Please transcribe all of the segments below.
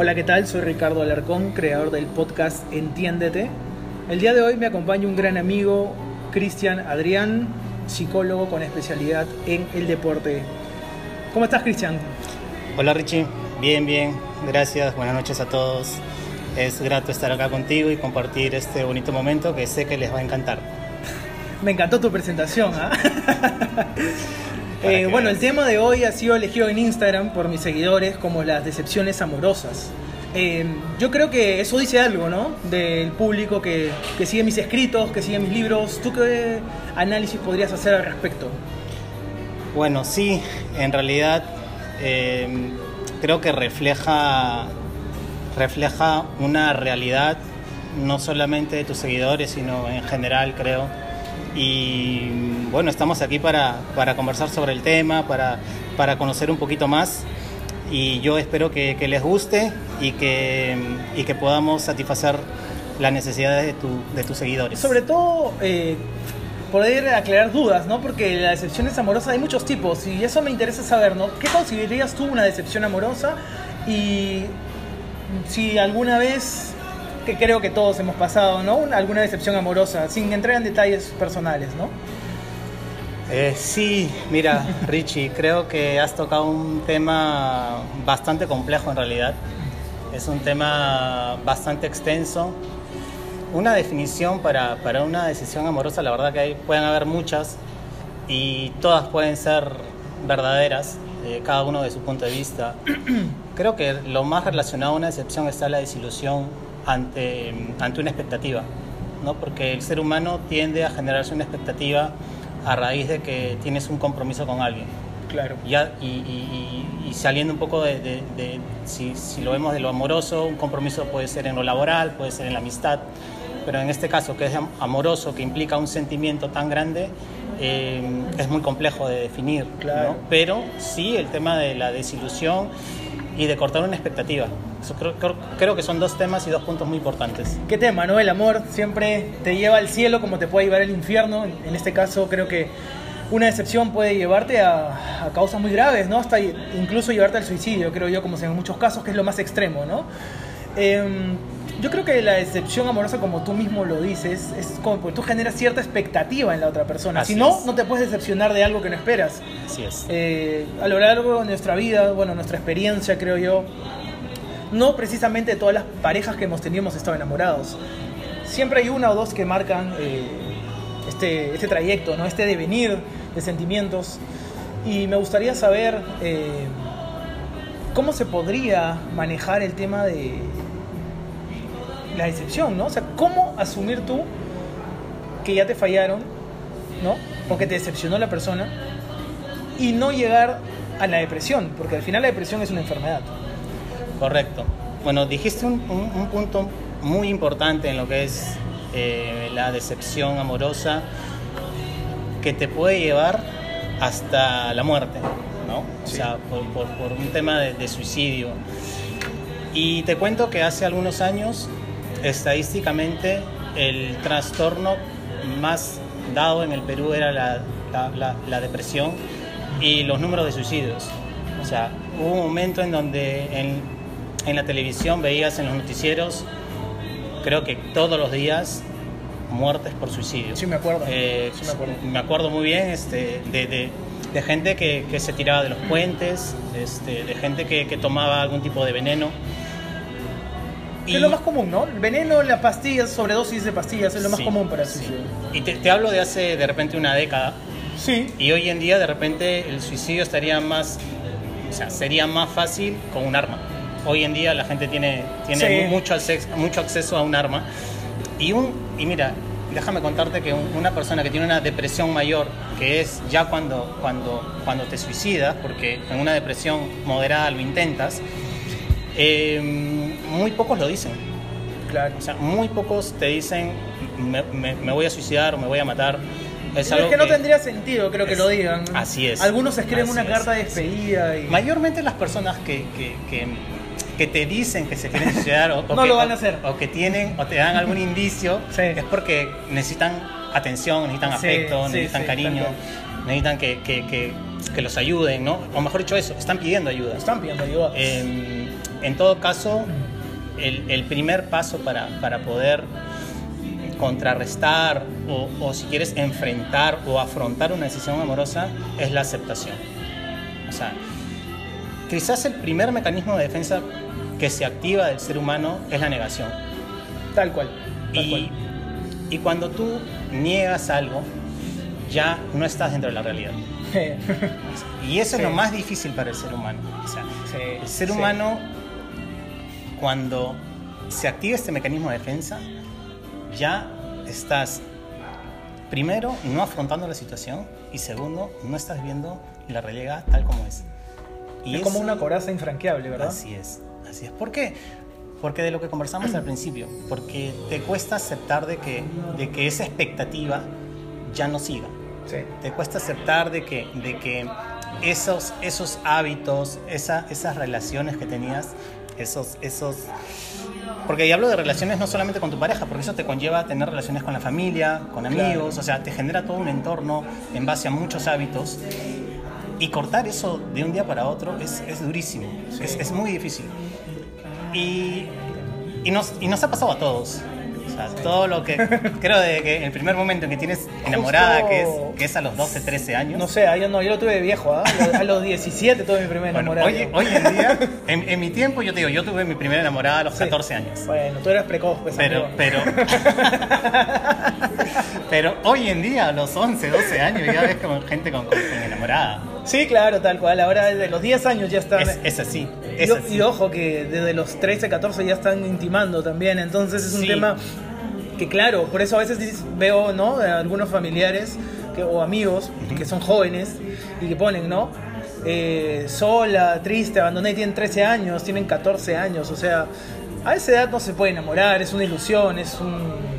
Hola, ¿qué tal? Soy Ricardo Alarcón, creador del podcast Entiéndete. El día de hoy me acompaña un gran amigo, Cristian Adrián, psicólogo con especialidad en el deporte. ¿Cómo estás, Cristian? Hola, Richie. Bien, bien. Gracias. Buenas noches a todos. Es grato estar acá contigo y compartir este bonito momento que sé que les va a encantar. Me encantó tu presentación. ¿ah? Eh, bueno, el tema de hoy ha sido elegido en Instagram por mis seguidores como las decepciones amorosas. Eh, yo creo que eso dice algo, ¿no? Del público que, que, sigue mis escritos, que sigue mis libros. ¿Tú qué análisis podrías hacer al respecto? Bueno, sí, en realidad eh, creo que refleja, refleja una realidad no solamente de tus seguidores, sino en general, creo y bueno, estamos aquí para, para conversar sobre el tema, para, para, conocer un poquito más y yo espero que, que les guste y que, y que, podamos satisfacer las necesidades de, tu, de tus seguidores. Sobre todo... Eh, poder aclarar dudas, ¿no? Porque la decepción es amorosa hay muchos tipos y eso me interesa saber, ¿no? ¿Qué considerarías tú una decepción amorosa? Y si alguna vez que creo que todos hemos pasado, ¿no? Alguna decepción amorosa, sin entrar en detalles personales, ¿no? Eh, sí, mira, Richie, creo que has tocado un tema bastante complejo en realidad. Es un tema bastante extenso. Una definición para, para una decisión amorosa, la verdad que hay, pueden haber muchas y todas pueden ser verdaderas, eh, cada uno de su punto de vista. Creo que lo más relacionado a una decepción está la desilusión, ante, ante una expectativa, ¿no? porque el ser humano tiende a generarse una expectativa a raíz de que tienes un compromiso con alguien. Claro. Ya, y, y, saliendo un poco de, de, si, si, lo vemos de lo amoroso, un compromiso puede ser en lo laboral, puede ser en la amistad, pero en este caso que es amoroso, que implica un sentimiento tan grande, eh, es muy complejo de definir. Claro. ¿no? Pero sí el tema de la desilusión y de cortar una expectativa. Creo, creo, creo, que son dos temas y dos puntos muy importantes. ¿Qué tema, no? El amor siempre te lleva al cielo como te puede llevar al infierno. En este caso creo que una decepción puede llevarte a, a causas muy graves, ¿no? Hasta incluso llevarte al suicidio, creo yo, como en muchos casos, que es lo más extremo, ¿no? Eh, yo creo que la decepción amorosa, como tú mismo lo dices, es como porque tú generas cierta expectativa en la otra persona. Así si no, es. no te puedes decepcionar de algo que no esperas. Así es. Eh, a lo largo de nuestra vida, bueno, nuestra experiencia, creo yo, no precisamente todas las parejas que hemos tenido hemos estado enamorados. Siempre hay una o dos que marcan eh, este, este trayecto, ¿no? este devenir de sentimientos. Y me gustaría saber eh, cómo se podría manejar el tema de la decepción, ¿no? O sea, ¿cómo asumir tú que ya te fallaron, ¿no? O que te decepcionó la persona y no llegar a la depresión, porque al final la depresión es una enfermedad. Correcto. Bueno, dijiste un, un, un punto muy importante en lo que es eh, la decepción amorosa que te puede llevar hasta la muerte, ¿no? Sí. O sea, por, por, por un tema de, de suicidio. Y te cuento que hace algunos años estadísticamente el trastorno más dado en el Perú era la, la, la, la, depresión y los números de suicidios. O sea, hubo un momento en donde en, en la televisión veías en los noticieros, creo que todos los días, muertes por suicidio. Sí, me acuerdo. Eh, sí, me acuerdo. Me acuerdo muy bien este, de, de, de gente que, que, se tiraba de los puentes, este, de gente que, que tomaba algún tipo de veneno. Y... Es lo más común, ¿no? El veneno, las pastillas, sobredosis de pastillas, es lo más sí, común para el suicidio. Sí. Y te, te, hablo de hace de repente una década. Sí. Y hoy en día de repente el suicidio estaría más, o sea, sería más fácil con un arma. Hoy en día la gente tiene, tiene sí. mucho, acceso, mucho acceso a un arma. Y, un, y mira, déjame contarte que un, una persona que tiene una depresión mayor, que es ya cuando, cuando, cuando te suicidas, porque en una depresión moderada lo intentas, eh, muy pocos lo dicen. Claro. O sea, muy pocos te dicen, me, me, me voy a suicidar o me voy a matar. Es, algo es que, que, no tendría sentido, creo es, que lo digan. Así es. Algunos escriben una es, carta de despedida. Y... Mayormente las personas que, que, que, te dicen que se quieren suicidar o, o no lo van a hacer. O, que tienen o te dan algún indicio, sí. es porque necesitan atención, necesitan afecto, sí, necesitan cariño, necesitan que, los ayuden, ¿no? O mejor dicho eso, están pidiendo ayuda. Están pidiendo ayuda. Eh, en todo caso, el, el primer paso para, para poder contrarrestar o, o, si quieres enfrentar o afrontar una decisión amorosa es la aceptación. O sea, quizás el primer mecanismo de defensa que se activa del ser humano es la negación. Tal cual. Tal y, cual. y cuando tú niegas algo, ya no estás dentro de la realidad. Y eso Sí. es lo más difícil para el ser humano. O sea, Sí, el ser sí. humano, cuando se activa este mecanismo de defensa, ya estás, primero, no afrontando la situación y segundo, no estás viendo la realidad tal como es. Y es como una coraza infranqueable, ¿verdad? Así es, así es. ¿Por qué? Porque de lo que conversamos al principio, porque te cuesta aceptar de que, de que esa expectativa ya no siga. Sí. Te cuesta aceptar de que, de que esos, esos hábitos, esa- esas relaciones que tenías, esos, esos... Porque y hablo de relaciones no solamente con tu pareja, porque eso te conlleva a tener relaciones con la familia, con amigos, Claro. o sea, te genera todo un entorno en base a muchos hábitos. Y cortar eso de un día para otro es, es durísimo, Sí. es, es muy difícil. Y, y, nos, y nos ha pasado a todos. O sea, todo lo que creo de que el primer momento en que tienes enamorada, que, es, que es a los 12, 13 años. No sé, ah, yo no, yo lo tuve de viejo, ¿ah? A los 17 tuve mi primer Bueno, enamorado. hoy, hoy en día, en, en mi tiempo, yo te digo, yo tuve mi primera enamorada a los Sí. 14 años. Bueno, tú eras precoz, pues, Pero, amigo. pero, pero hoy en día, a los 11, 12 años, ya ves como gente con, con- enamorada. Sí, claro, tal cual. Ahora desde los 10 años ya están... Es, es así, y, es así. y ojo que desde los 13, 14 ya están intimando también, entonces es un Sí. tema que claro, por eso a veces veo, ¿no? Algunos familiares que- o amigos que son jóvenes y que ponen, ¿no? Eh, sola, triste, abandonada y tienen 13 años, tienen 14 años, o sea, a esa edad no se puede enamorar, es una ilusión, es un...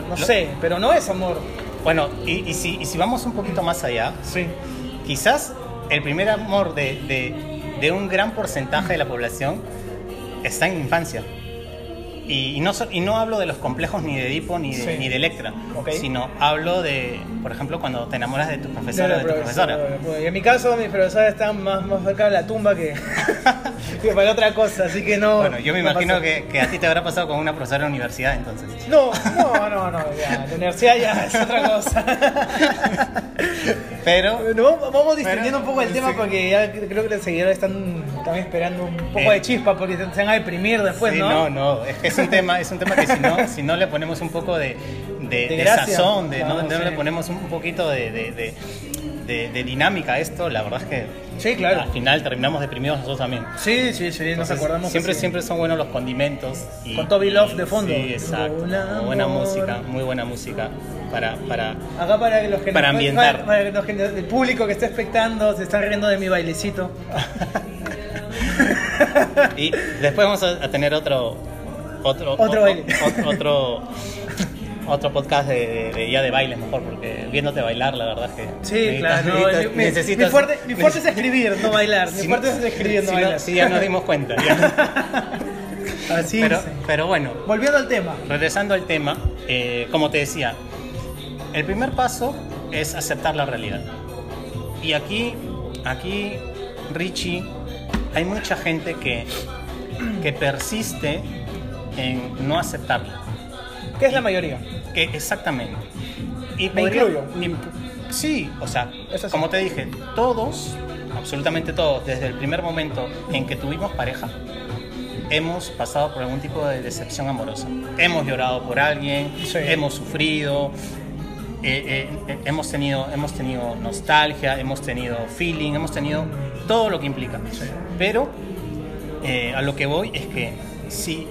Lo- no lo- sé, pero no es amor. Bueno, y, y si, y si vamos un poquito más allá, Sí. quizás el primer amor de, de- de un gran porcentaje de la población está en infancia. Y, y no, y no hablo de los complejos ni de Edipo ni de, Sí. ni de Electra, sino hablo de, por ejemplo, cuando te enamoras de tu profesor o de tu profesora. Bueno, y en mi caso, mis profesoras están más, más cerca de la tumba que, que para otra cosa, así que no. Bueno, yo me no imagino que, que a ti te habrá pasado con una profesora de la universidad entonces. No, no, no, no, ya, la universidad ya es otra cosa. Pero, No, vamos distinguiendo Pero, un poco el tema porque ya creo que los seguidores están, están esperando un poco Eh. de chispa porque se van a deprimir después, sí, ¿no? no, no, es que es un tema, es un tema que si no, si no le ponemos un poco de, de, De de gracia. sazón, de, No, no, le ponemos un poquito de, dinámica a esto, la verdad es que Sí, claro. al final terminamos deprimidos nosotros también. Sí, sí, sí, nos Entonces, acordamos. Siempre, siempre son buenos los condimentos. Y, Con Toby Love de fondo. Sí, exacto. Buena música, muy buena música para, para, Acá para que los que Para nos- ambientar. para- para los que- el público que está expectando se están riendo de mi bailecito. Y después vamos a, a tener otro otro Otro otro otro podcast de, de- de- ya de bailes mejor porque viéndote bailar la verdad es que Sí, claro. no, necesitas- mi, mi- necesitas- mi fuerte, mi fuerte es escribir, no bailar. Mi fuerte es escribir, no si no- bailar. sí, ya nos dimos cuenta ya. Así pero es. pero bueno Volviendo al tema. regresando al tema eh, como te decía el primer paso es aceptar la realidad y aquí aquí Richie hay mucha gente que que persiste en no aceptarla ¿Qué es la mayoría? Que exactamente. Y Me podría- incluyo. y- sí, o sea, sí. como te dije, todos, absolutamente todos, desde el primer momento en que tuvimos pareja, hemos pasado por algún tipo de decepción amorosa. Hemos llorado por alguien, Sí. hemos sufrido, eh, eh, eh, hemos, tenido, hemos tenido nostalgia, hemos tenido feeling, hemos tenido todo lo que implica. Pero eh, a lo que voy es que si,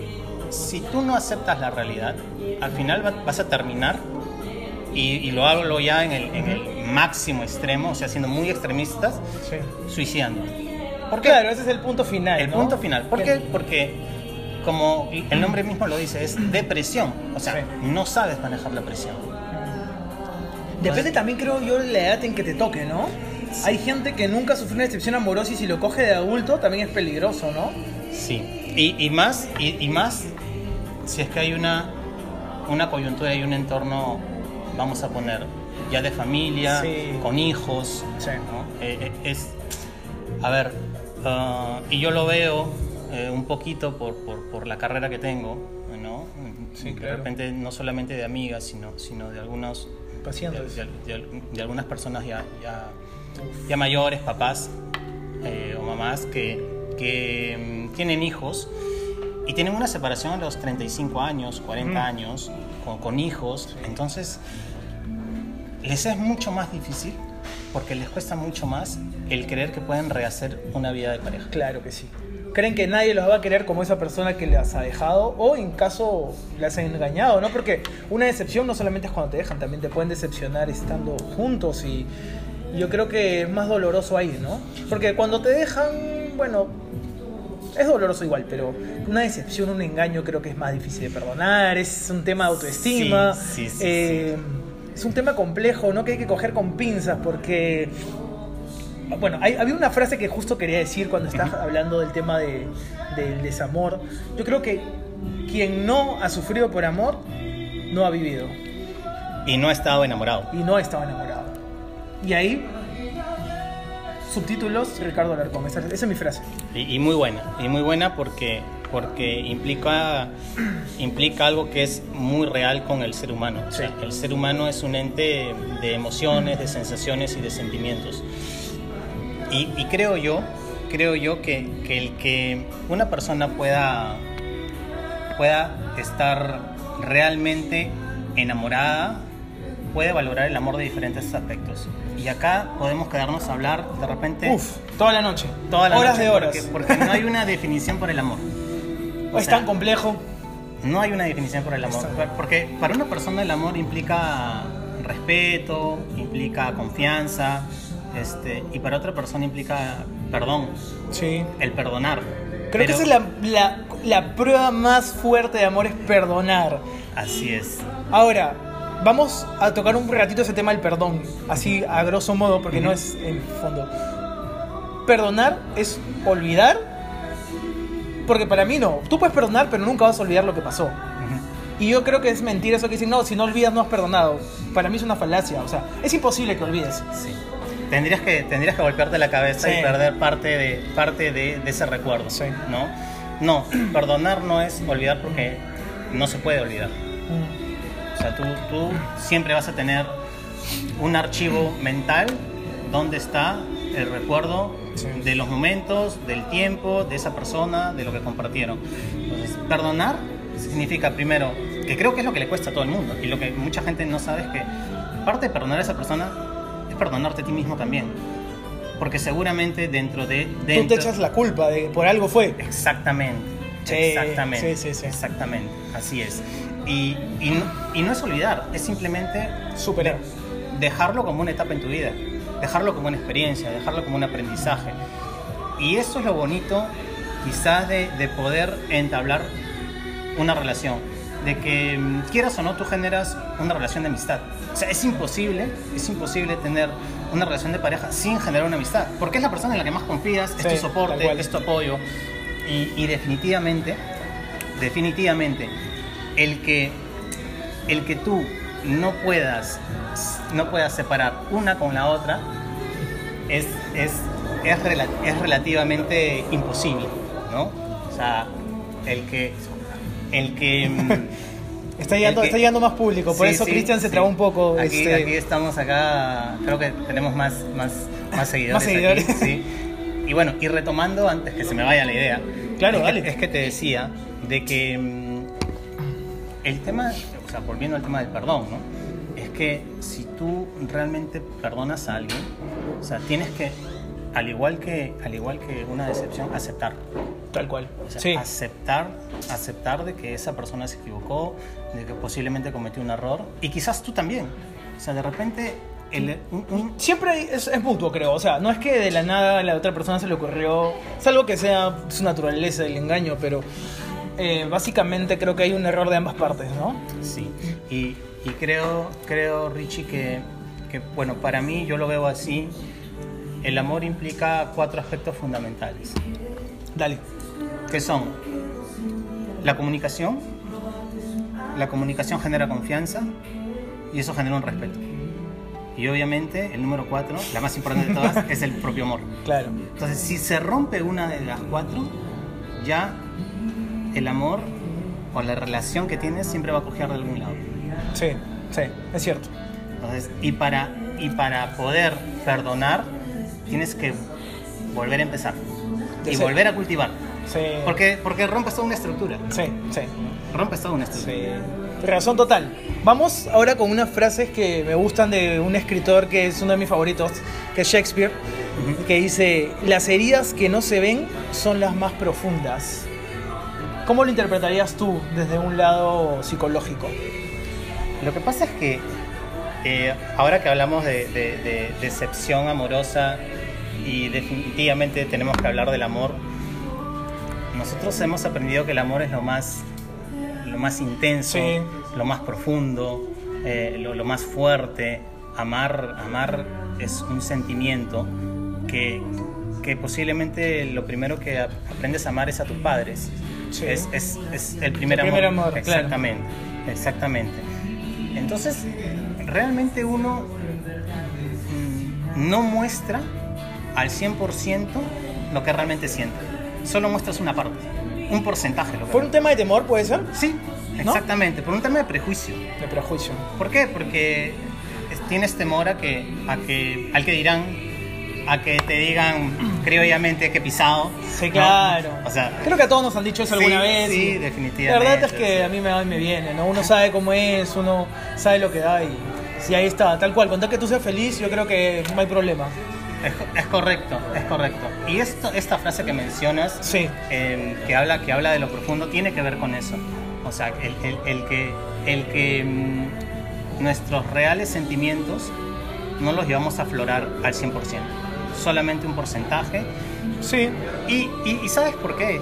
si tú no aceptas la realidad, al final va- vas a terminar, y, y lo hablo ya en el, en el máximo extremo, o sea, siendo muy extremistas, Sí. suicidando. ¿Por qué? Claro, ese es el punto final. El ¿no? punto final. ¿Por qué? Porque, como el nombre mismo lo dice, es depresión. O sea, Sí. no sabes manejar la presión. Depende también, creo yo, de la edad en que te toque, ¿no? Hay gente que nunca sufrió una decepción amorosa y si lo coge de adulto también es peligroso, ¿no? Sí. Y, y más, y, y más si es que hay una, una coyuntura y un entorno, vamos a poner, ya de familia, Sí. con hijos. Sí. ¿no? Eh, eh, es, a ver, ah, y yo lo veo eh, un poquito por, por, por, la carrera que tengo, ¿no? Sí, de repente no solamente de amigas, sino, sino de algunos pacientes, de, de, de algunas personas ya, ya, ya mayores, papás eh, o mamás que, que mm, tienen hijos y tienen una separación a los 35 años, 40 mm. años, con, con hijos, entonces les es mucho más difícil porque les cuesta mucho más el creer que pueden rehacer una vida de pareja. Claro que sí. Creen que nadie los va a querer como esa persona que les ha dejado o en caso les han engañado, ¿no? Porque una decepción no solamente es cuando te dejan, también te pueden decepcionar estando juntos y yo creo que es más doloroso ahí, ¿no? Porque cuando te dejan, bueno, es doloroso igual, pero una decepción, un engaño creo que es más difícil de perdonar, es un tema de autoestima. Sí, sí, sí, eh, es un tema complejo, ¿no? Que hay que coger con pinzas porque... Bueno, hay, había una frase que justo quería decir cuando estás hablando del tema de, del desamor. Yo creo que quien no ha sufrido por amor, no ha vivido. Y no ha estado enamorado. Y no ha estado enamorado. Y ahí, subtítulos, Ricardo Alarcón. Esa, esa es mi frase. Y, y, muy buena, y muy buena porque, porque implica, implica algo que es muy real con el ser humano. O sea, el ser humano es un ente de emociones, de sensaciones y de sentimientos. Y, y creo yo, creo yo que, que, el que una persona pueda, pueda estar realmente enamorada puede valorar el amor de diferentes aspectos. Y acá podemos quedarnos a hablar de repente. Uf, toda la noche. Toda la horas noche, de horas. Porque, porque, no hay una definición por el amor. O es sea, tan complejo. No hay una definición por el amor. Porque para una persona el amor implica respeto, implica confianza, este, y para otra persona implica perdón. Sí. El perdonar. Creo Pero, que esa es la, la, la prueba más fuerte de amor, es perdonar. Así es. Ahora, vamos a tocar un ratito ese tema del perdón, así a grosso modo, porque uh -huh. no es en fondo. Perdonar es olvidar, porque para mí no. Tú puedes perdonar, pero nunca vas a olvidar lo que pasó. Uh -huh. Y yo creo que es mentira eso que dicen, no, si no olvidas no has perdonado. Para mí es una falacia, o sea, es imposible que olvides. Sí. Tendrías que, tendrías que golpearte la cabeza sí. y perder parte de, parte de, de ese recuerdo, sí. ¿no? No, perdonar no es olvidar porque no se puede olvidar. Mm. O sea, tú, tú siempre vas a tener un archivo mental donde está el recuerdo Sí. de los momentos, del tiempo, de esa persona, de lo que compartieron. Entonces, perdonar significa primero, que creo que es lo que le cuesta a todo el mundo y lo que mucha gente no sabe es que parte de perdonar a esa persona es perdonarte a ti mismo también. Porque seguramente dentro de... Dentro, Tú te echas la culpa de que por algo fue. Exactamente. Sí, exactamente. sí, sí, sí. Exactamente. Así es. Y, y, no, y, no, es olvidar, es simplemente superar. Dejarlo como una etapa en tu vida, dejarlo como una experiencia, dejarlo como un aprendizaje. Y eso es lo bonito quizás de, de poder entablar una relación, de que mm, quieras o no tú generas una relación de amistad. O sea, es imposible, es imposible tener una relación de pareja sin generar una amistad, porque es la persona en la que más confías, sí, es tu soporte, es tu apoyo. Y, y definitivamente, definitivamente, el que, el que tú no puedas, no puedas separar una con la otra es, es, es, rel es relativamente imposible, ¿no? O sea, el que... El que Está llegando, que, está llegando más público, por sí, eso sí, Cristian se sí. traba un poco. Aquí, este... aquí, estamos acá, creo que tenemos más, más, más seguidores. más seguidores. Aquí, sí. Y bueno, y retomando antes que se me vaya la idea. Claro, es dale. Que, es que te decía de que mm, el tema, o sea, volviendo al tema del perdón, ¿no? Es que si tú realmente perdonas a alguien, o sea, tienes que, al igual que, al igual que una decepción, aceptar. Tal cual. O sea, sí. aceptar, aceptar de que esa persona se equivocó, de que posiblemente cometió un error, y quizás tú también. O sea, de repente el, un, un... Siempre es, es, mutuo, creo. O sea, no es que de la nada a la otra persona se le ocurrió, salvo que sea su naturaleza el engaño, pero eh, básicamente creo que hay un error de ambas partes, ¿no? Sí. Y, y creo, creo, Richie, que, que, bueno, para mí yo lo veo así. El amor implica cuatro aspectos fundamentales. Dale. Que son la comunicación. La comunicación genera confianza y eso genera un respeto. Y obviamente el número cuatro, la más importante de todas, es el propio amor. Claro. Entonces, si se rompe una de las cuatro, ya el amor o la relación que tienes siempre va a coger de algún lado. Sí, sí, es cierto. Entonces, y para, y para poder perdonar, tienes que volver a empezar y volver a cultivar. Sí. Porque, porque rompes toda una estructura. Sí, sí. Rompes toda una estructura. Sí. Razón total. Vamos ahora con unas frases que me gustan de un escritor que es uno de mis favoritos, que es Shakespeare, que dice, las heridas que no se ven son las más profundas. ¿Cómo lo interpretarías tú desde un lado psicológico? Lo que pasa es que eh, ahora que hablamos de, de- de decepción amorosa y definitivamente tenemos que hablar del amor, nosotros hemos aprendido que el amor es lo más, lo más intenso, Sí. lo más profundo, eh, lo, lo más fuerte. Amar, amar es un sentimiento que, que posiblemente lo primero que ap- aprendes a amar es a tus padres. Sí. Es, es- es el primer El amor. primer amor, claro. Exactamente, exactamente. Entonces, realmente uno mm, no muestra al 100% lo que realmente siente. Solo muestras una parte, un porcentaje. Lo que ¿Por un tema de temor puede ser? Sí, exactamente, por un tema de prejuicio. De prejuicio. ¿Por qué? Porque es- tienes temor a que, a que, al que dirán, a que te digan criollamente que pisado. Sí, ¿no? claro. O sea, Creo que a todos nos han dicho eso Sí, alguna vez. sí, y definitivamente, La verdad es que sí. a mí me va y me viene, ¿no? Uno sabe cómo es, uno sabe lo que da y si ahí está, tal cual. Contar que tú seas feliz, yo creo que no hay problema. Es, es correcto, es correcto. Y esto, esta frase que mencionas, Sí. eh, que, habla, que habla de lo profundo, tiene que ver con eso. O sea, el, el- el que, el que mm, nuestros reales sentimientos no los llevamos a aflorar al 100%, solamente un porcentaje. Sí. Y, y- y ¿sabes por qué?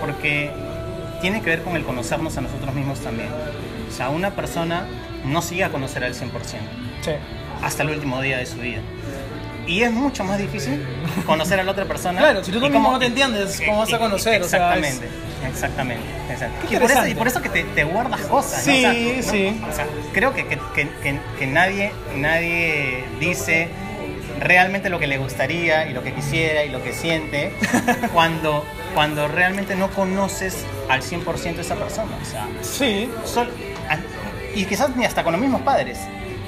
Porque tiene que ver con el conocernos a nosotros mismos también. O sea, una persona no se llega a conocer al 100% Sí. hasta el último día de su vida. Y es mucho más difícil conocer a la otra persona. Claro, si tú y mismo no te entiendes, ¿cómo vas a conocer? O sea, es- Exactamente, exactamente. Qué Y, por eso, y por eso que te, te guardas cosas. ¿no? Sí, O sea, ¿no? sí. O sea, creo que, que, que- que- que nadie, nadie dice realmente lo que le gustaría y lo que quisiera y lo que siente cuando, cuando realmente no conoces al 100% a esa persona. O sea, Sí. Y quizás ni hasta con los mismos padres,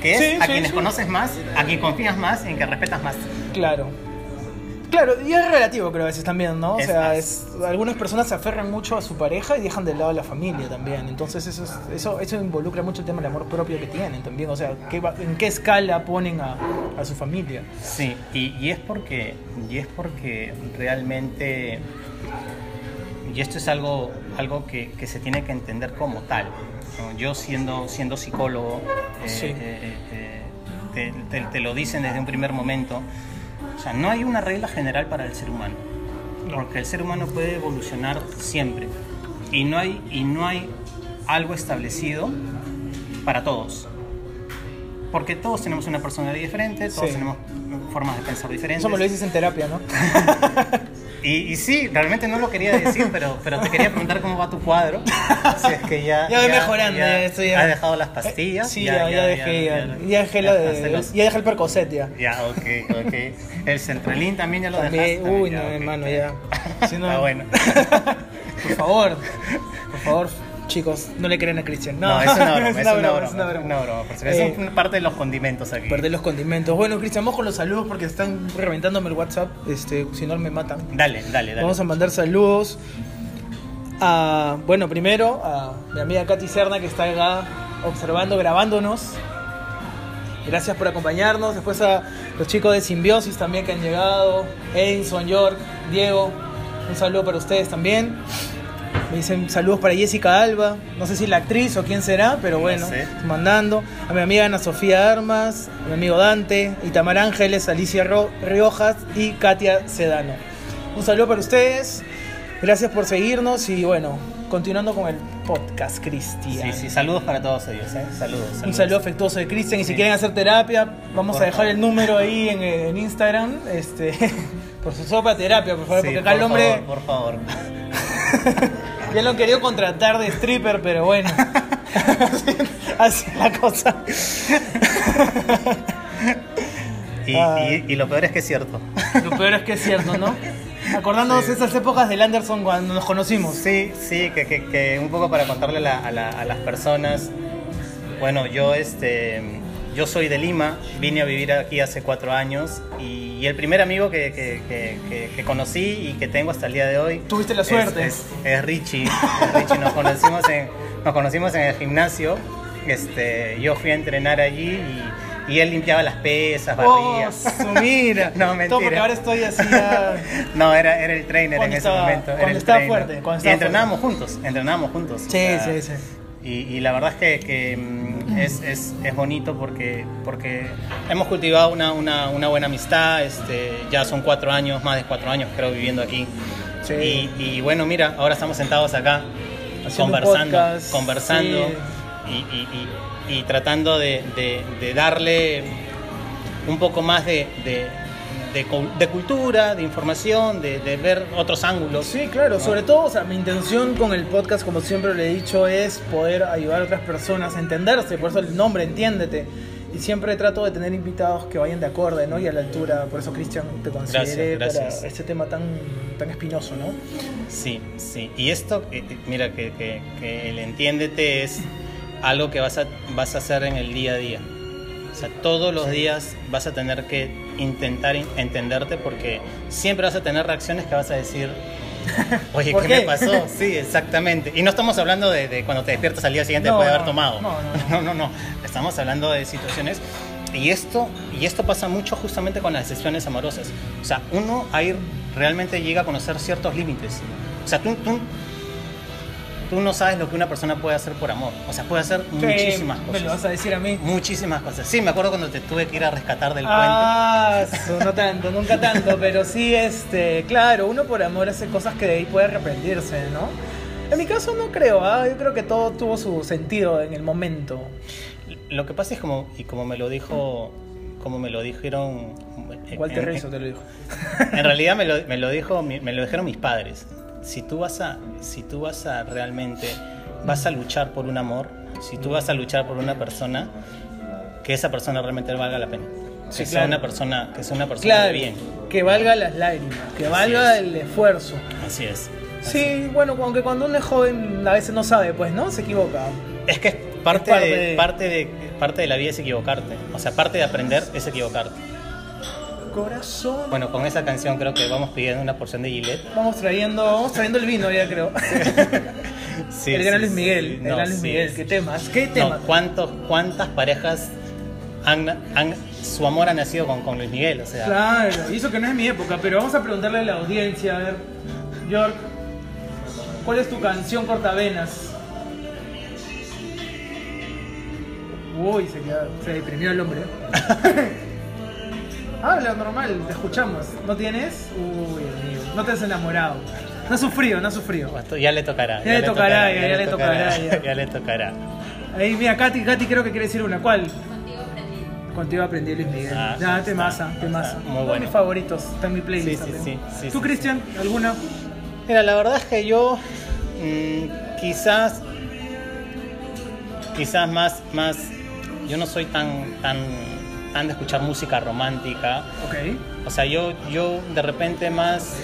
que es Sí, a sí, quienes sí. conoces más, a quien confías más y en que respetas más. Claro. Claro, y es relativo creo a veces también, ¿no? O Es sea, es, algunas personas se aferran mucho a su pareja y dejan de lado a la familia también. Entonces eso, es- eso, eso involucra mucho el tema del amor propio que tienen también. O sea, ¿qué ¿en qué escala ponen a, a su familia? Sí, y, y es porque y es porque realmente y esto es algo algo que, que se tiene que entender como tal. ¿no? Yo siendo siendo psicólogo eh, Sí. eh, eh, eh, te, te- te lo dicen desde un primer momento. O sea, no hay una regla general para el ser humano. No. Porque el ser humano puede evolucionar siempre. Y no hay, y no hay algo establecido para todos. Porque todos tenemos una personalidad diferente, todos Sí. tenemos formas de pensar diferentes. Eso me lo dices en terapia, ¿no? Y, y sí, realmente no lo quería decir, pero, pero te quería preguntar cómo va tu cuadro. Si es que ya, Ya voy mejorando, ya ya- ¿Has dejado las pastillas? Sí, ya, ya, dejé, ya, ya dejé dejaste de, los- ya dejé el percocet ya. Ya, ok, ok. El centralín también ya lo dejaste. uy, Ya, no, hermano, ya. Si no- Está bueno. Por favor, por favor, chicos, no le crean a Cristian. No, No, es una broma, es una broma. es una broma. Es una broma, por si- Eh, Es un- parte de los condimentos aquí. Perder los condimentos. Bueno, Cristian, vamos con los saludos porque están reventándome el WhatsApp. Este, si no me matan. Dale, dale, dale. Vamos a mandar saludos a, bueno, primero a mi amiga Katy Serna que está acá observando, grabándonos. Gracias por acompañarnos. Después a los chicos de Simbiosis también que han llegado. Edinson, York, Diego. Un saludo para ustedes también. Me dicen saludos para Jessica Alba. No sé si la actriz o quién será, pero No bueno, sé. mandando. A mi amiga Ana Sofía Armas, a mi amigo Dante, Itamar Ángeles, Alicia Ro- Riojas y Katia Sedano. Un saludo para ustedes. Gracias por seguirnos y bueno, continuando con el podcast, Cristian. Sí, sí, saludos para todos ellos, ¿eh? Saludos. Un saludo afectuoso de Cristian y si Sí. quieren hacer terapia, vamos Por a dejar favor. el número ahí en, en Instagram, este, por su sopa terapia, por favor, Sí, porque acá el hombre favor, por favor. ya lo han querido contratar de stripper, pero bueno, así es la cosa. Y, Ah. y- y lo peor es que es cierto. Lo peor es que es cierto, ¿no? Acordándonos Sí. esas épocas del Anderson cuando nos conocimos. Sí, sí, que, que- que un poco para contarle a, la- a la- a las personas. Bueno, yo este, yo soy de Lima, vine a vivir aquí hace cuatro años y, el primer amigo que, que- que- conocí y que tengo hasta el día de hoy. Tuviste la suerte. Es, es Richie. es Richie. Nos conocimos en, nos conocimos en el gimnasio. Este, yo fui a entrenar allí y, y él limpiaba las pesas, barría. Oh, su mira. No, Todo mentira. porque ahora estoy así ya. No, era, era el trainer Cuando en ese estaba- momento. era cuando el estaba fuerte, cuando y estaba entrenábamos juntos, entrenábamos juntos. o Sí, sea, sí, sí. Y, y la verdad es que, que, mm, es, es, es bonito porque, porque hemos cultivado una, una, una buena amistad. Este, ya son cuatro años, más de cuatro años creo viviendo aquí. Sí. Y, y bueno, mira, ahora estamos sentados acá Haciendo conversando, podcast, conversando sí. y, y- y- y tratando de, de- de darle un poco más de, de- de cu- de cultura, de información, de, de ver otros ángulos. Sí, claro, ¿no? sobre todo, o sea, mi intención con el podcast, como siempre le he dicho, es poder ayudar a otras personas a entenderse, por eso el nombre, entiéndete. Y siempre trato de tener invitados que vayan de acorde, ¿no? Y a la altura, por eso Cristian te consideré Gracias, gracias. para este tema tan, tan espinoso, ¿no? Sí, sí. Y esto, eh, eh, mira, que, que- que el entiéndete es algo que vas a, vas a hacer en el día a día. O sea, todos los días vas a tener que intentar in- entenderte porque siempre vas a tener reacciones que vas a decir, oye, ¿Por ¿qué, qué? me pasó? Sí, exactamente. Y no estamos hablando de, de cuando te despiertas al día siguiente No, después de haber no, tomado. no, no, no, no, no. Estamos hablando de situaciones y esto, y esto pasa mucho justamente con las decisiones amorosas. O sea, uno ahí realmente llega a conocer ciertos límites. O sea, tú, tú, tú no sabes lo que una persona puede hacer por amor. O sea, puede hacer muchísimas cosas. Me lo vas a decir a mí. Muchísimas cosas. Sí, me acuerdo cuando te tuve que ir a rescatar del Ah, su, no tanto, nunca tanto, pero sí, este, claro, uno por amor hace cosas que de ahí puede arrepentirse, ¿no? En mi caso no creo, ¿ah? yo creo que todo tuvo su sentido en el momento. puente. Lo que pasa es como, y como me lo dijo, como me lo dijeron... Walter Rizzo te lo dijo. En realidad me lo, me lo dijo, me lo dijeron mis padres. Si tú vas a, si tú vas a realmente, vas a luchar por un amor, si tú vas a luchar por una persona, que esa persona realmente valga la pena. Sí, que sea claro. una persona, que sea una persona Claro, de bien. que valga las lágrimas, que valga es. el esfuerzo. Así es. Sí, bueno, aunque cuando uno es joven a veces no sabe, pues, ¿no? Se equivoca. Es que es parte, parte de- parte de parte de la vida es equivocarte. O sea, parte de aprender es equivocarte. Corazón. Bueno, con esa canción creo que vamos pidiendo una porción de Gillette. Vamos trayendo, vamos trayendo el vino ya creo. Sí, el gran Luis. Miguel, el No, gran Luis Miguel. ¿qué temas? ¿Qué No, temas? ¿cuántos, ¿Cuántas parejas han, han- su amor ha nacido con, con Luis Miguel? O sea, Claro, y eso que no es mi época, pero vamos a preguntarle a la audiencia, a ver, York, ¿cuál es tu canción cortavenas? Uy, se, quedó- se deprimió el hombre. Habla normal, te escuchamos. ¿No tienes? Uy, amigo, no te has enamorado. No has sufrido, no has sufrido. ya le tocará. Ya le tocará, ya- ya le tocará, ya. ya le tocará. Ahí, mira, Katy, Katy creo que quiere decir una. ¿Cuál? Contigo aprendí Luis Miguel. Ah, ya, está, temaza, está, temaza. muy Uno de bueno. mis favoritos, está en mi playlist Sí, sí, sí, sí, ¿Tú, sí, Cristian, alguna? Mira, la verdad es que yo mm, quizás, quizás más, más, yo no soy tan, tan, tan de escuchar música romántica. Ok. O sea, yo, yo de repente más,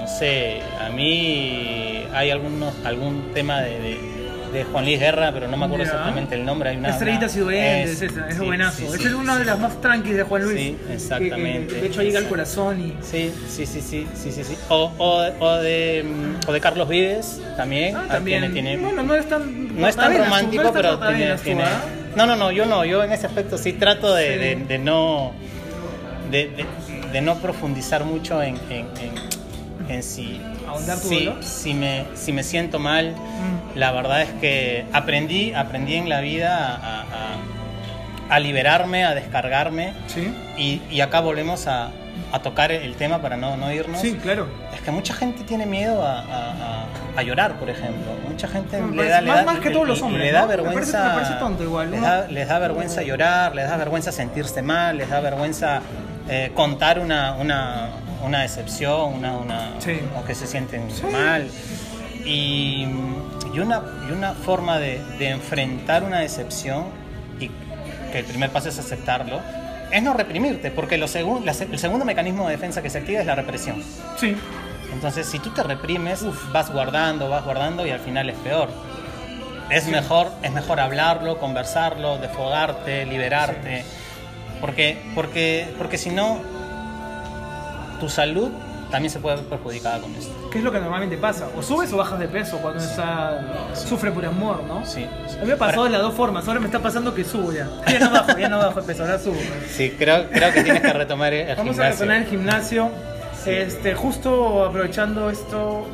no sé, a mí hay algunos, algún tema de, de- de Juan Luis Guerra, pero no me acuerdo Ya. exactamente el nombre. Hay una, Estrellitas y duendes, es- esa, es sí, buenazo. sí, sí, es una de las más tranquis de Juan Luis. Sí, que- que- exactamente. de hecho llega al corazón y... Sí, sí, sí, sí, sí, sí, sí. O, o, o de, mm, o de Carlos Vives también. Ah, también. Tiene, tiene- Bueno, no es tan... no es tan romántico, pero tiene, tiene- ¿ah? No, no, no, yo no. Yo en ese aspecto sí trato de, Sí. de- de no... De, no profundizar mucho en, en, en, en si... ¿Ahondar tu si, si me, si me siento mal, Mm. la verdad es que aprendí, aprendí en la vida a, a- a liberarme, a descargarme. Sí. Y, y acá volvemos a, a tocar el tema para no, no irnos. Sí, claro. Es que mucha gente tiene miedo a, a- a- llorar, por ejemplo. Mucha gente Me le da, le más- da- más que todos los hombres, le da ¿no? Me parece- vergüenza. me parece tonto igual, Les da, les da vergüenza llorar, les da vergüenza sentirse mal, les da vergüenza eh, contar una, una, una decepción, una, una, Sí. o que se sienten mal. Y, y una, y una forma de, de enfrentar una decepción, y que el primer paso es aceptarlo, es no reprimirte, porque lo segun- la el segundo mecanismo de defensa que se activa es la represión. Sí. Entonces, si tú te reprimes, vas guardando, vas guardando y al final es peor. Es mejor, es mejor hablarlo, conversarlo, desfogarte, liberarte. Porque, porque, porque si no, tu salud también se puede ver perjudicada con esto. ¿Qué es lo que normalmente pasa? O subes o bajas de peso cuando está, sufre por amor, ¿no? Sí. A mí me ha pasado de las dos formas. Ahora me está pasando que subo ya. Ya no bajo, ya no bajo de peso, ahora subo. Sí, creo, creo que tienes que retomar el Vamos gimnasio. a retornar el gimnasio. Este, justo aprovechando esto,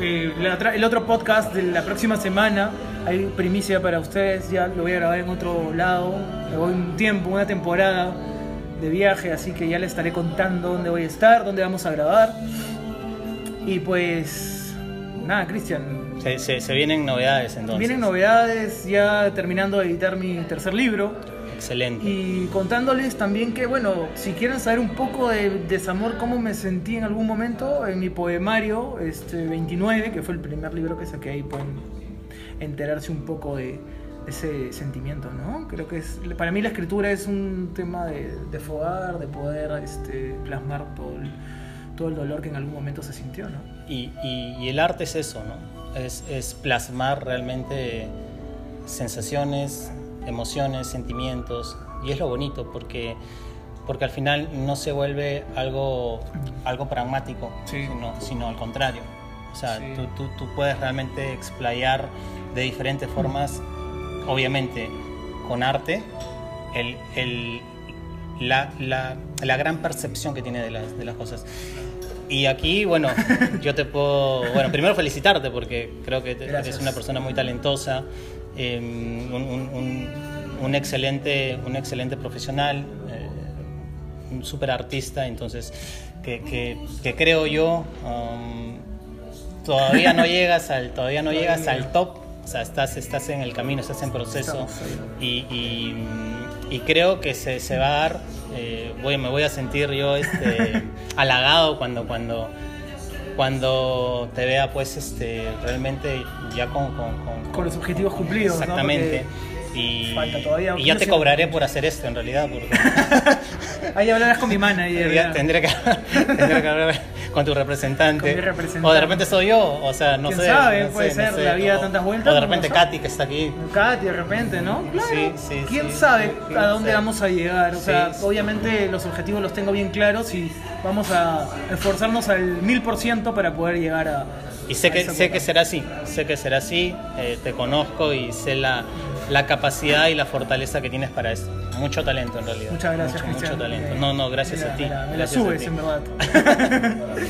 eh, la el otro podcast de la próxima semana, hay primicia para ustedes, ya lo voy a grabar en otro lado, me voy un tiempo, una temporada de viaje, así que ya les estaré contando dónde voy a estar, dónde vamos a grabar. Y pues, nada, Cristian, Se, se- se vienen novedades entonces. vienen novedades, ya terminando de editar mi tercer libro. Excelente. Y contándoles también que, bueno, si quieren saber un poco de desamor, cómo me sentí en algún momento, en mi poemario este, 29, que fue el primer libro que saqué ahí, pueden enterarse un poco de ese sentimiento, ¿no? Creo que es, para mí la escritura es un tema de, de fogar, de poder este, plasmar todo el, todo el dolor que en algún momento se sintió, ¿no? Y, y- y el arte es eso, ¿no? Es, es plasmar realmente sensaciones, emociones, sentimientos. Y es lo bonito porque, porque al final no se vuelve algo, algo pragmático, Sí. sino, sino al contrario. O sea, Sí. tú, tú- tú puedes realmente explayar de diferentes formas, obviamente con arte, el, el- la, la- la gran percepción que tiene de las, de las cosas. Y aquí, bueno, yo te puedo, bueno, primero felicitarte porque creo que Gracias. eres una persona muy talentosa, eh, un, un- excelente, un excelente profesional, eh, un súper artista, entonces, que, que- que creo yo, um, todavía no llegas al, todavía no llegas al top, o sea, estás, estás en el camino, estás en proceso y, y- y creo que se, se va a dar, eh, voy, me voy a sentir yo este, halagado cuando, cuando, cuando te vea pues este, realmente ya con, con, con- Con los objetivos cumplidos. Exactamente. Y, falta todavía, y ya te cobraré por hacer esto en realidad, porque Ahí hablarás con mi manager. tendré que, tendré que hablar con tu representante. Con mi representante. O de repente soy yo, o sea, no ¿Quién sé. sabe? no Puede sé, no ser, sé. la vida da O- tantas vueltas, O de repente. Katy que está aquí. Katy de repente, ¿no? Claro. Sí, sí, ¿Quién sí. sabe ¿Quién a dónde vamos a llegar? O sea, obviamente los objetivos los tengo bien claros y vamos a esforzarnos al mil por ciento para poder llegar a. Y sé a que, sé que será así, sé que será así, eh, te conozco y sé la, la capacidad y la fortaleza que tienes para esto. Mucho talento en realidad. Muchas gracias, Mucho, mucho talento. Eh, No, no, gracias mira, a ti. mira, me la gracias subes, en verdad.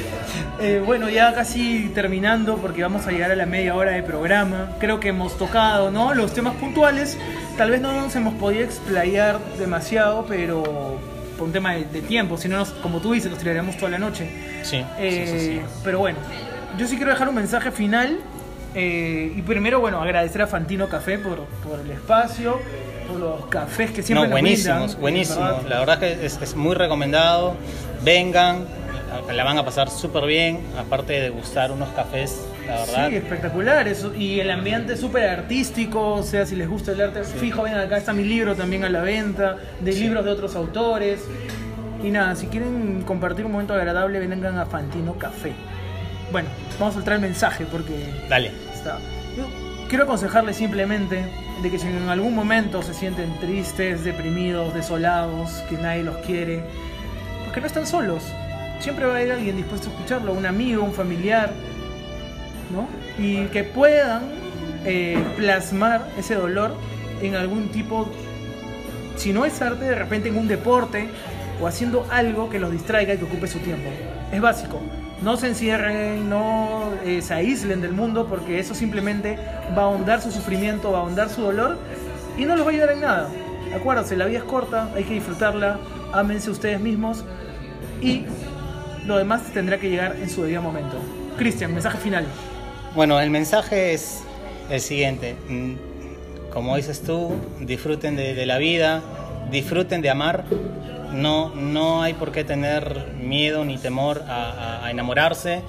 Eh, bueno, ya casi terminando porque vamos a llegar a la media hora de programa. Creo que hemos tocado ¿no? los temas puntuales. Tal vez no nos hemos podido explayar demasiado, pero por un tema de, de tiempo. Si no, como tú dices, nos tiraríamos toda la noche. Sí, Eh, sí, sí, sí. Pero bueno, yo sí quiero dejar un mensaje final. Eh, y primero, bueno, agradecer a Fantino Café por, por el espacio, por los cafés que siempre No, nos buenísimos, brindan, buenísimos. en verdad. La verdad que es, es muy recomendado. Vengan, la- van a pasar súper bien. Aparte de gustar unos cafés, la verdad. Sí, espectacular. Eso, y el ambiente es súper artístico, o sea, si les gusta el arte, fijo, vengan acá, está mi libro también a la venta, de libros de otros autores. Y nada, si quieren compartir un momento agradable, vengan a Fantino Café. Bueno, vamos a soltar el mensaje porque Dale. está. Yo quiero aconsejarles simplemente de que si en algún momento se sienten tristes, deprimidos, desolados, que nadie los quiere, pues que no están solos. Siempre va a haber alguien dispuesto a escucharlo, un amigo, un familiar, ¿no? Y que puedan eh, plasmar ese dolor en algún tipo, si no es arte, de repente en un deporte o haciendo algo que los distraiga y que ocupe su tiempo. Es básico. No se encierren, no eh, se aíslen del mundo porque eso simplemente va a ahondar su sufrimiento, va a ahondar su dolor y no los va a ayudar en nada. Acuérdense, la vida es corta, hay que disfrutarla, ámense ustedes mismos y lo demás tendrá que llegar en su debido momento. Cristian, mensaje final. Bueno, el mensaje es el siguiente. Mm, Como dices tú, disfruten de, de la vida, disfruten de amar. No, no hay por qué tener miedo ni temor a, a- a enamorarse.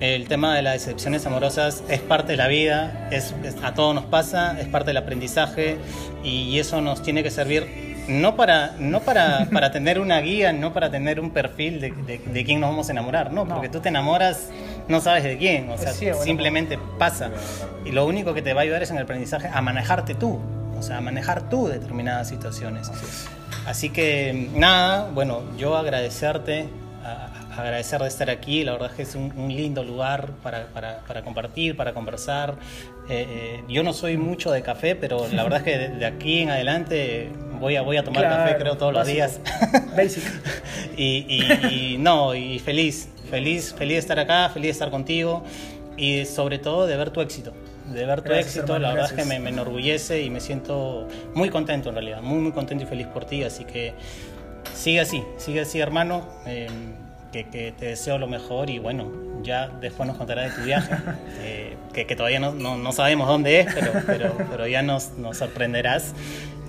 El tema de las decepciones amorosas es parte de la vida, es, es- a todos nos pasa, es parte del aprendizaje y eso nos tiene que servir no para, no para, para tener una guía, no para tener un perfil de, de, de quién nos vamos a enamorar, no, porque tú te enamoras, no sabes de quién, o sea, Sí, bueno. simplemente pasa. Y lo único que te va a ayudar es en el aprendizaje a manejarte tú, o sea, a manejar tú determinadas situaciones. Así que nada, bueno, yo agradecerte, a- a- agradecer de estar aquí, la verdad es que es un, un lindo lugar para, para- para compartir, para conversar. Eh, eh, yo no soy mucho de café, pero la verdad es que de, de aquí en adelante voy a, voy a tomar Claro, café creo todos los días. Basic. y, y- y no, y feliz, feliz, feliz de estar acá, feliz de estar contigo y sobre todo de ver tu éxito. De ver tu Gracias, éxito, hermano, la verdad es gracias. que me, me enorgullece y me siento muy contento en realidad, muy, muy contento y feliz por ti. Así que sigue así, sigue así, hermano. eh, que, que te deseo lo mejor y bueno, ya después nos contarás de tu viaje, eh, que, que todavía no, no- no sabemos dónde es, pero, pero, pero ya nos, nos sorprenderás.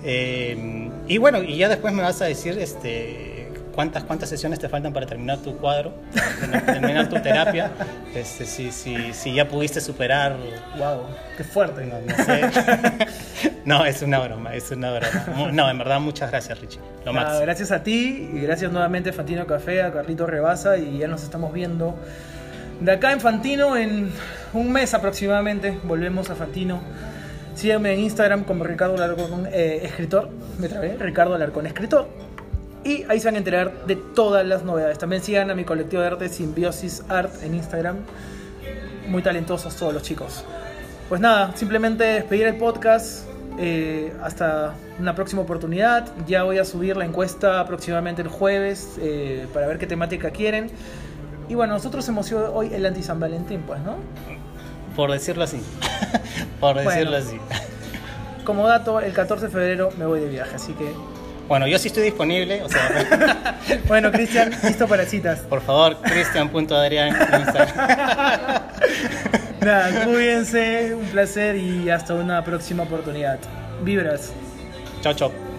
Eh, y bueno, y ya después me vas a decir este, cuántas, cuántas sesiones te faltan para terminar tu cuadro, para terminar tu terapia, este, si, si, si ya pudiste superar Wow, qué fuerte. no, no sé. No, es una broma, es una broma. No, en verdad, muchas gracias, Richie. Lo máximo. gracias a ti y gracias nuevamente a Fantino Café, a Carlito Rebasa y ya nos estamos viendo de acá en Fantino en un mes aproximadamente. Volvemos a Fantino. Síganme en Instagram como Ricardo Alarcón, eh, escritor. Me trabé, Ricardo Alarcón, escritor. Y ahí se van a enterar de todas las novedades. También sigan a mi colectivo de arte Simbiosis Art en Instagram. Muy talentosos todos los chicos. Pues nada, simplemente despedir el podcast. eh, hasta una próxima oportunidad. Ya voy a subir la encuesta aproximadamente el jueves eh, para ver qué temática quieren. Y bueno, nosotros sido hoy el anti-San Valentín, pues, ¿no? Por decirlo así. Por decirlo Bueno. así. Como dato, el 14 de febrero me voy de viaje, así que... Bueno, yo sí estoy disponible, o sea, Bueno, Cristian, listo para citas. por favor, cristian.adrián. Nada, cuídense, un placer y hasta una próxima oportunidad. Vibras. Chao, chao.